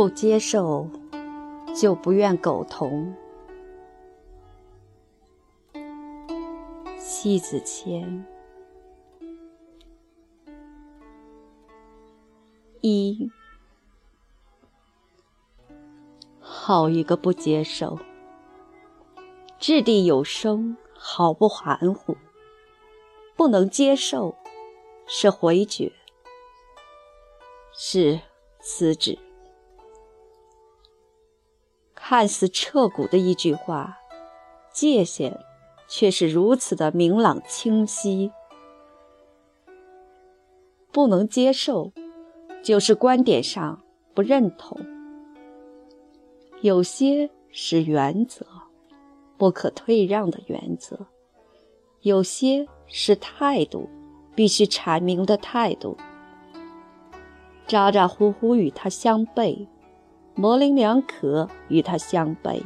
不接受，就不愿苟同。西子谦，一，好一个不接受！掷地有声，好不含糊；不能接受，是回绝，是辞职。看似彻骨的一句话，界限却是如此的明朗清晰。不能接受，就是观点上不认同。有些是原则，不可退让的原则；有些是态度，必须阐明的态度。咋咋呼呼与他相悖。模棱两可与他相悖，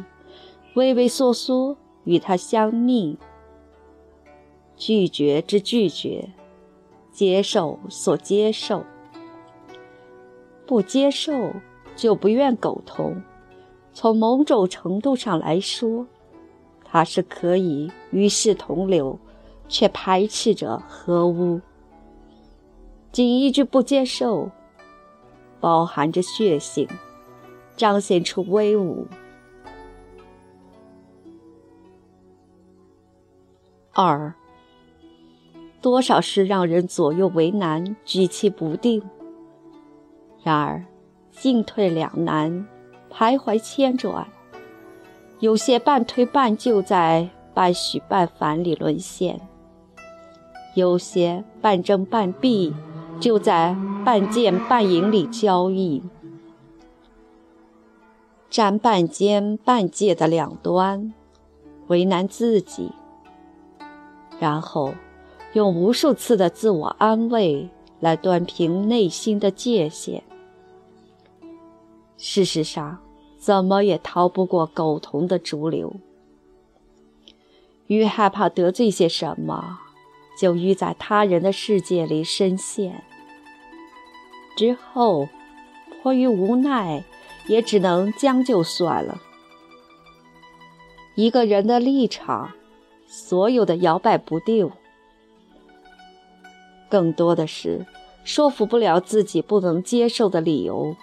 畏畏缩缩与他相逆。拒绝之拒绝，接受所接受，不接受就不愿苟同。从某种程度上来说，他是可以与世同流，却排斥着合污。仅一句不接受，包含着血性。彰显出威武。二，多少事让人左右为难，举棋不定。然而，进退两难，徘徊千转。有些半推半就，在半许半反里沦陷；有些半争半避，就在半见半赢里交易。占半间半界的两端，为难自己，然后用无数次的自我安慰来端平内心的界限。事实上，怎么也逃不过苟同的逐流。愈害怕得罪些什么，就愈在他人的世界里深陷。之后，迫于无奈。也只能将就算了。一个人的立场，所有的摇摆不定，更多的是说服不了自己不能接受的理由，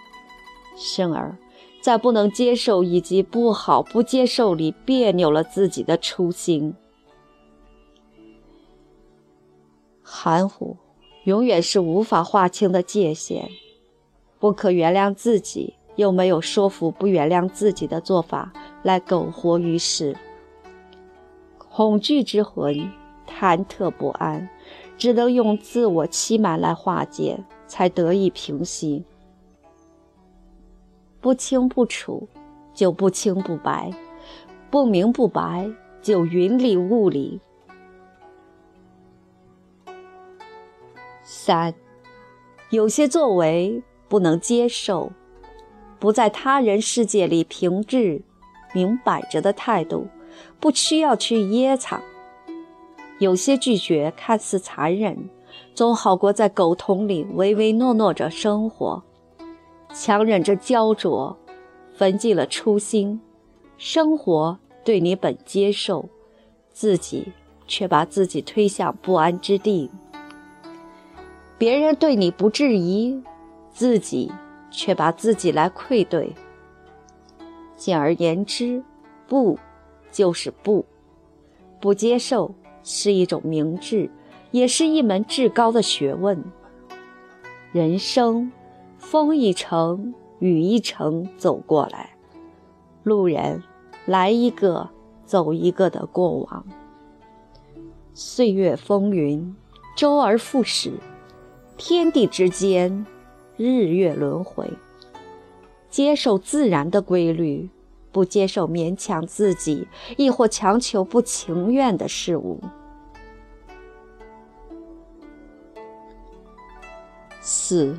生而，在不能接受以及不好不接受里别扭了自己的初心。含糊，永远是无法划清的界限，不可原谅自己。又没有说服不原谅自己的做法来苟活于世，恐惧之魂，忐忑不安，只能用自我欺瞒来化解，才得以平息。不清不楚，就不清不白；不明不白，就云里雾里。三，有些作为不能接受。不在他人世界里平治，明摆着的态度，不需要去掖藏。有些拒绝看似残忍，总好过在苟同里唯唯诺诺着生活，强忍着焦灼，焚尽了初心。生活对你本接受，自己却把自己推向不安之地。别人对你不质疑，自己。却把自己来愧对。简而言之，不就是不，不接受是一种明智，也是一门至高的学问。人生，风一程，雨一程走过来，路人来一个，走一个的过往。岁月风云，周而复始，天地之间。日月轮回，接受自然的规律，不接受勉强自己，亦或强求不情愿的事物。四，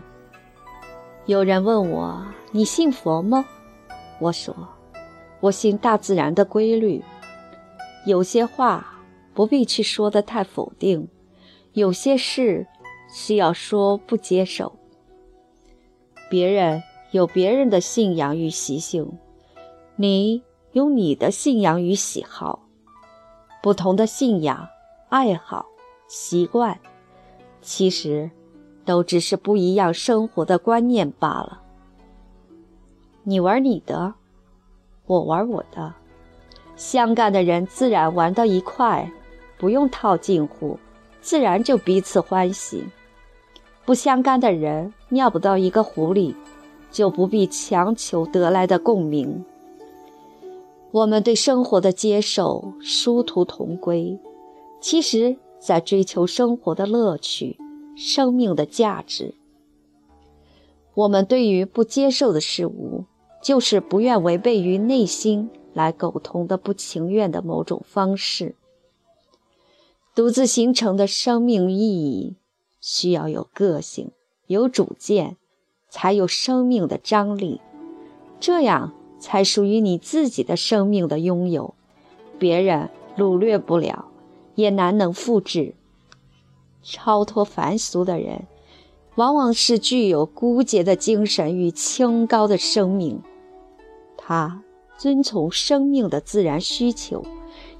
有人问我：“你信佛吗？”我说：“我信大自然的规律。有些话不必去说的太否定，有些事需要说不接受。”别人有别人的信仰与习性，你有你的信仰与喜好。不同的信仰、爱好、习惯，其实都只是不一样生活的观念罢了。你玩你的，我玩我的，相干的人自然玩到一块，不用套近乎，自然就彼此欢喜。不相干的人尿不到一个壶里，就不必强求得来的共鸣。我们对生活的接受殊途同归，其实在追求生活的乐趣、生命的价值。我们对于不接受的事物，就是不愿违背于内心来苟同的不情愿的某种方式。独自形成的生命意义。需要有个性、有主见，才有生命的张力，这样才属于你自己的生命的拥有，别人掳掠不了，也难能复制。超脱凡俗的人，往往是具有孤洁的精神与清高的生命，他遵从生命的自然需求，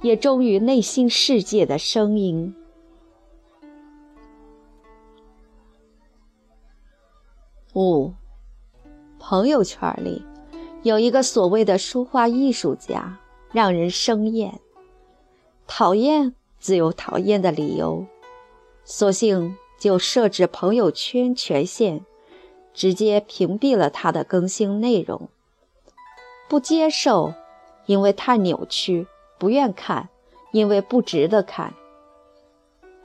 也忠于内心世界的声音。五，朋友圈里有一个所谓的书画艺术家，让人生厌。讨厌自有讨厌的理由，索性就设置朋友圈权限，直接屏蔽了他的更新内容。不接受，因为太扭曲；不愿看，因为不值得看。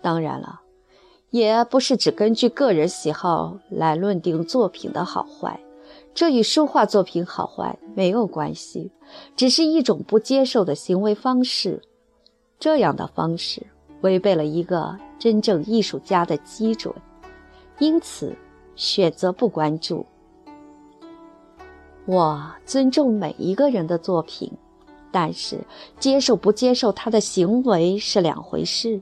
当然了。也不是只根据个人喜好来论定作品的好坏，这与书画作品好坏没有关系，只是一种不接受的行为方式。这样的方式违背了一个真正艺术家的基准，因此选择不关注。我尊重每一个人的作品，但是接受不接受他的行为是两回事。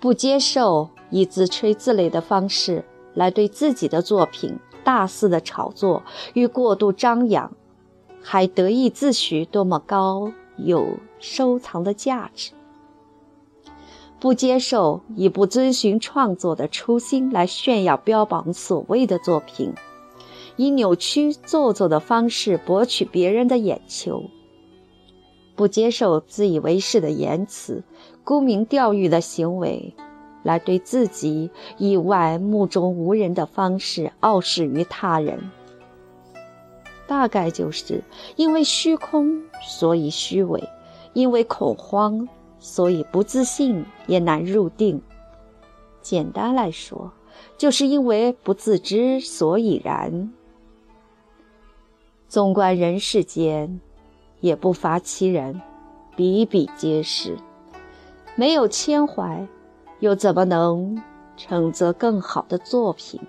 不接受以自吹自擂的方式来对自己的作品大肆的炒作与过度张扬，还得意自诩多么高有收藏的价值。不接受以不遵循创作的初心来炫耀标榜所谓的作品，以扭曲做作的方式博取别人的眼球。不接受自以为是的言辞。沽名钓誉的行为，来对自己以外目中无人的方式傲视于他人，大概就是因为虚空，所以虚伪；因为恐慌，所以不自信，也难入定。简单来说，就是因为不自知所以然。纵观人世间，也不乏其人，比比皆是。没有牵怀，又怎么能成则更好的作品？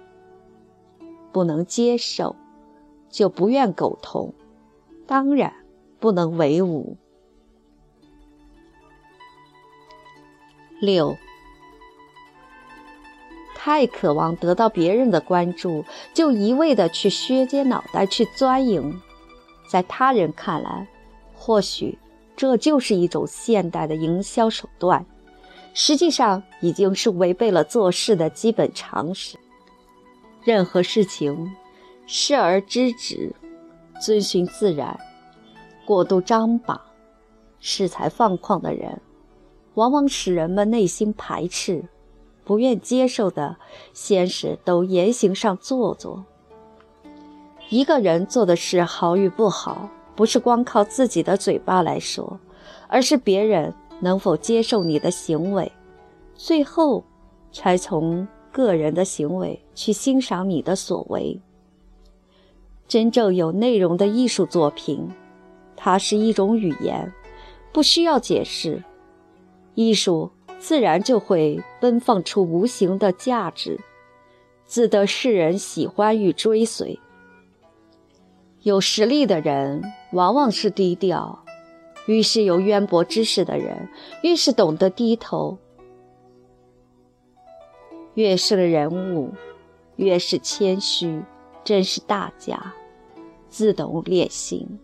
不能接受，就不愿苟同，当然不能为伍。六，太渴望得到别人的关注，就一味的去削尖脑袋去钻营，在他人看来，或许。这就是一种现代的营销手段，实际上已经是违背了做事的基本常识。任何事情，视而知止，遵循自然，过度张榜、恃才放旷的人，往往使人们内心排斥、不愿接受的，先是都言行上做作。一个人做的事好与不好。不是光靠自己的嘴巴来说，而是别人能否接受你的行为，最后才从个人的行为去欣赏你的所为。真正有内容的艺术作品，它是一种语言，不需要解释，艺术自然就会奔放出无形的价值，自得世人喜欢与追随。有实力的人往往是低调，越是有渊博知识的人，越是懂得低头；越是的人物，越是谦虚，真是大家。自懂练心。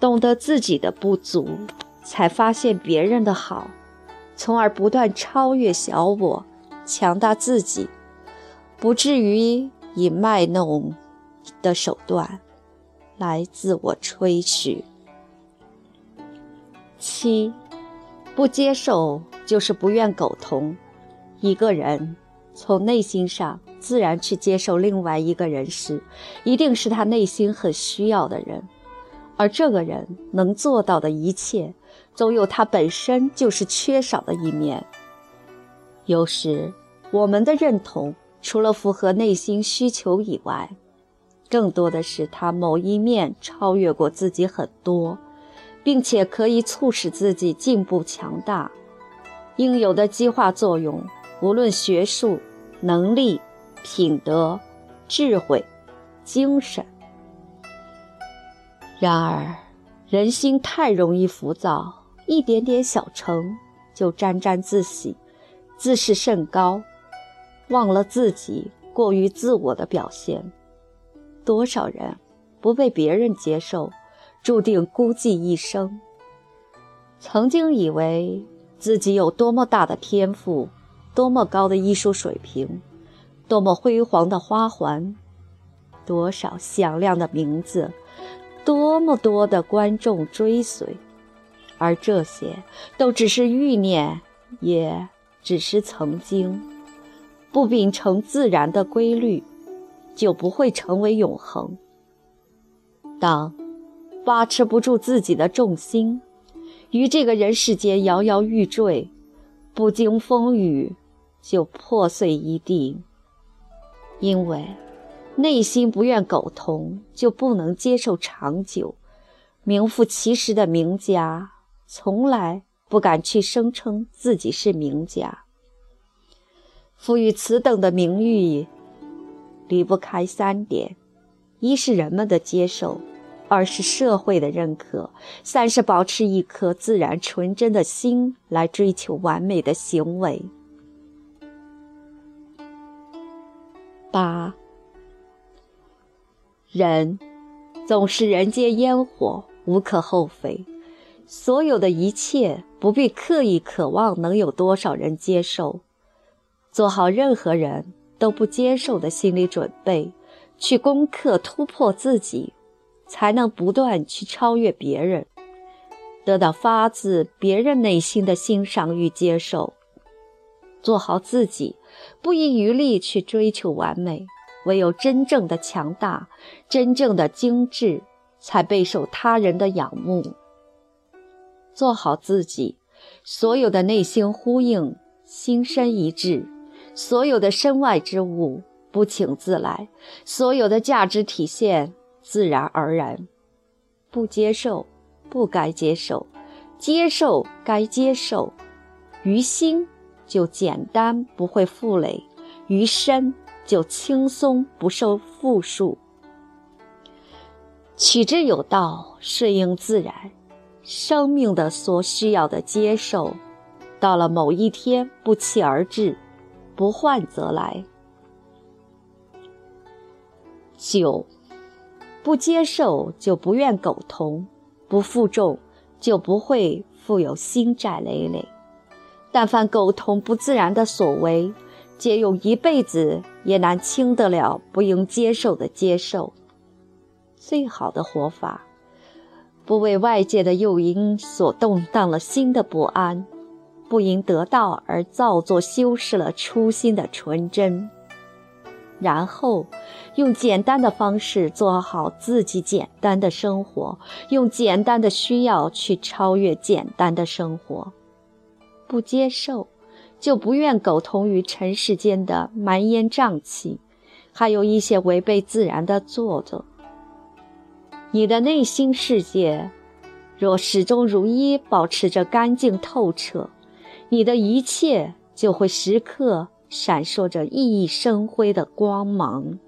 懂得自己的不足，才发现别人的好，从而不断超越小我，强大自己，不至于以卖弄的手段来自我吹嘘。七，不接受就是不愿苟同。一个人从内心上自然去接受另外一个人时，一定是他内心很需要的人。而这个人能做到的一切，总有他本身就是缺少的一面。有时，我们的认同除了符合内心需求以外，更多的是他某一面超越过自己很多，并且可以促使自己进步强大。应有的激化作用，无论学术、能力、品德、智慧、精神。然而，人心太容易浮躁，一点点小成就沾沾自喜，自视甚高，忘了自己过于自我的表现。多少人不被别人接受，注定孤寂一生。曾经以为自己有多么大的天赋，多么高的艺术水平，多么辉煌的花环，多少响亮的名字。多么多的观众追随，而这些都只是欲念，也只是曾经。不秉承自然的规律，就不会成为永恒。当把持不住自己的重心，于这个人世间摇摇欲坠，不经风雨就破碎一地，因为。内心不愿苟同，就不能接受长久。名副其实的名家，从来不敢去声称自己是名家。赋予此等的名誉，离不开三点：一是人们的接受，二是社会的认可，三是保持一颗自然纯真的心来追求完美的行为。八。人总是人间烟火，无可厚非。所有的一切不必刻意渴望能有多少人接受，做好任何人都不接受的心理准备，去攻克、突破自己，才能不断去超越别人，得到发自别人内心的欣赏与接受。做好自己，不遗余力去追求完美。唯有真正的强大，真正的精致，才备受他人的仰慕。做好自己，所有的内心呼应，心身一致；所有的身外之物，不请自来；所有的价值体现，自然而然。不接受，不该接受；接受，该接受。于心就简单，不会负累；于身。就轻松不受缚束，取之有道，顺应自然，生命的所需要的接受，到了某一天不期而至，不患则来。九，不接受就不愿苟同，不负重就不会负有心债累累。但凡苟同不自然的所为。借用一辈子也难轻得了不应接受的接受。最好的活法，不为外界的诱因所动荡了心的不安，不因得到而造作修饰了初心的纯真。然后，用简单的方式做好自己简单的生活，用简单的需要去超越简单的生活。不接受。就不愿苟同于尘世间的蛮烟瘴气，还有一些违背自然的做作。你的内心世界若始终如一，保持着干净透彻，你的一切就会时刻闪烁着熠熠生辉的光芒。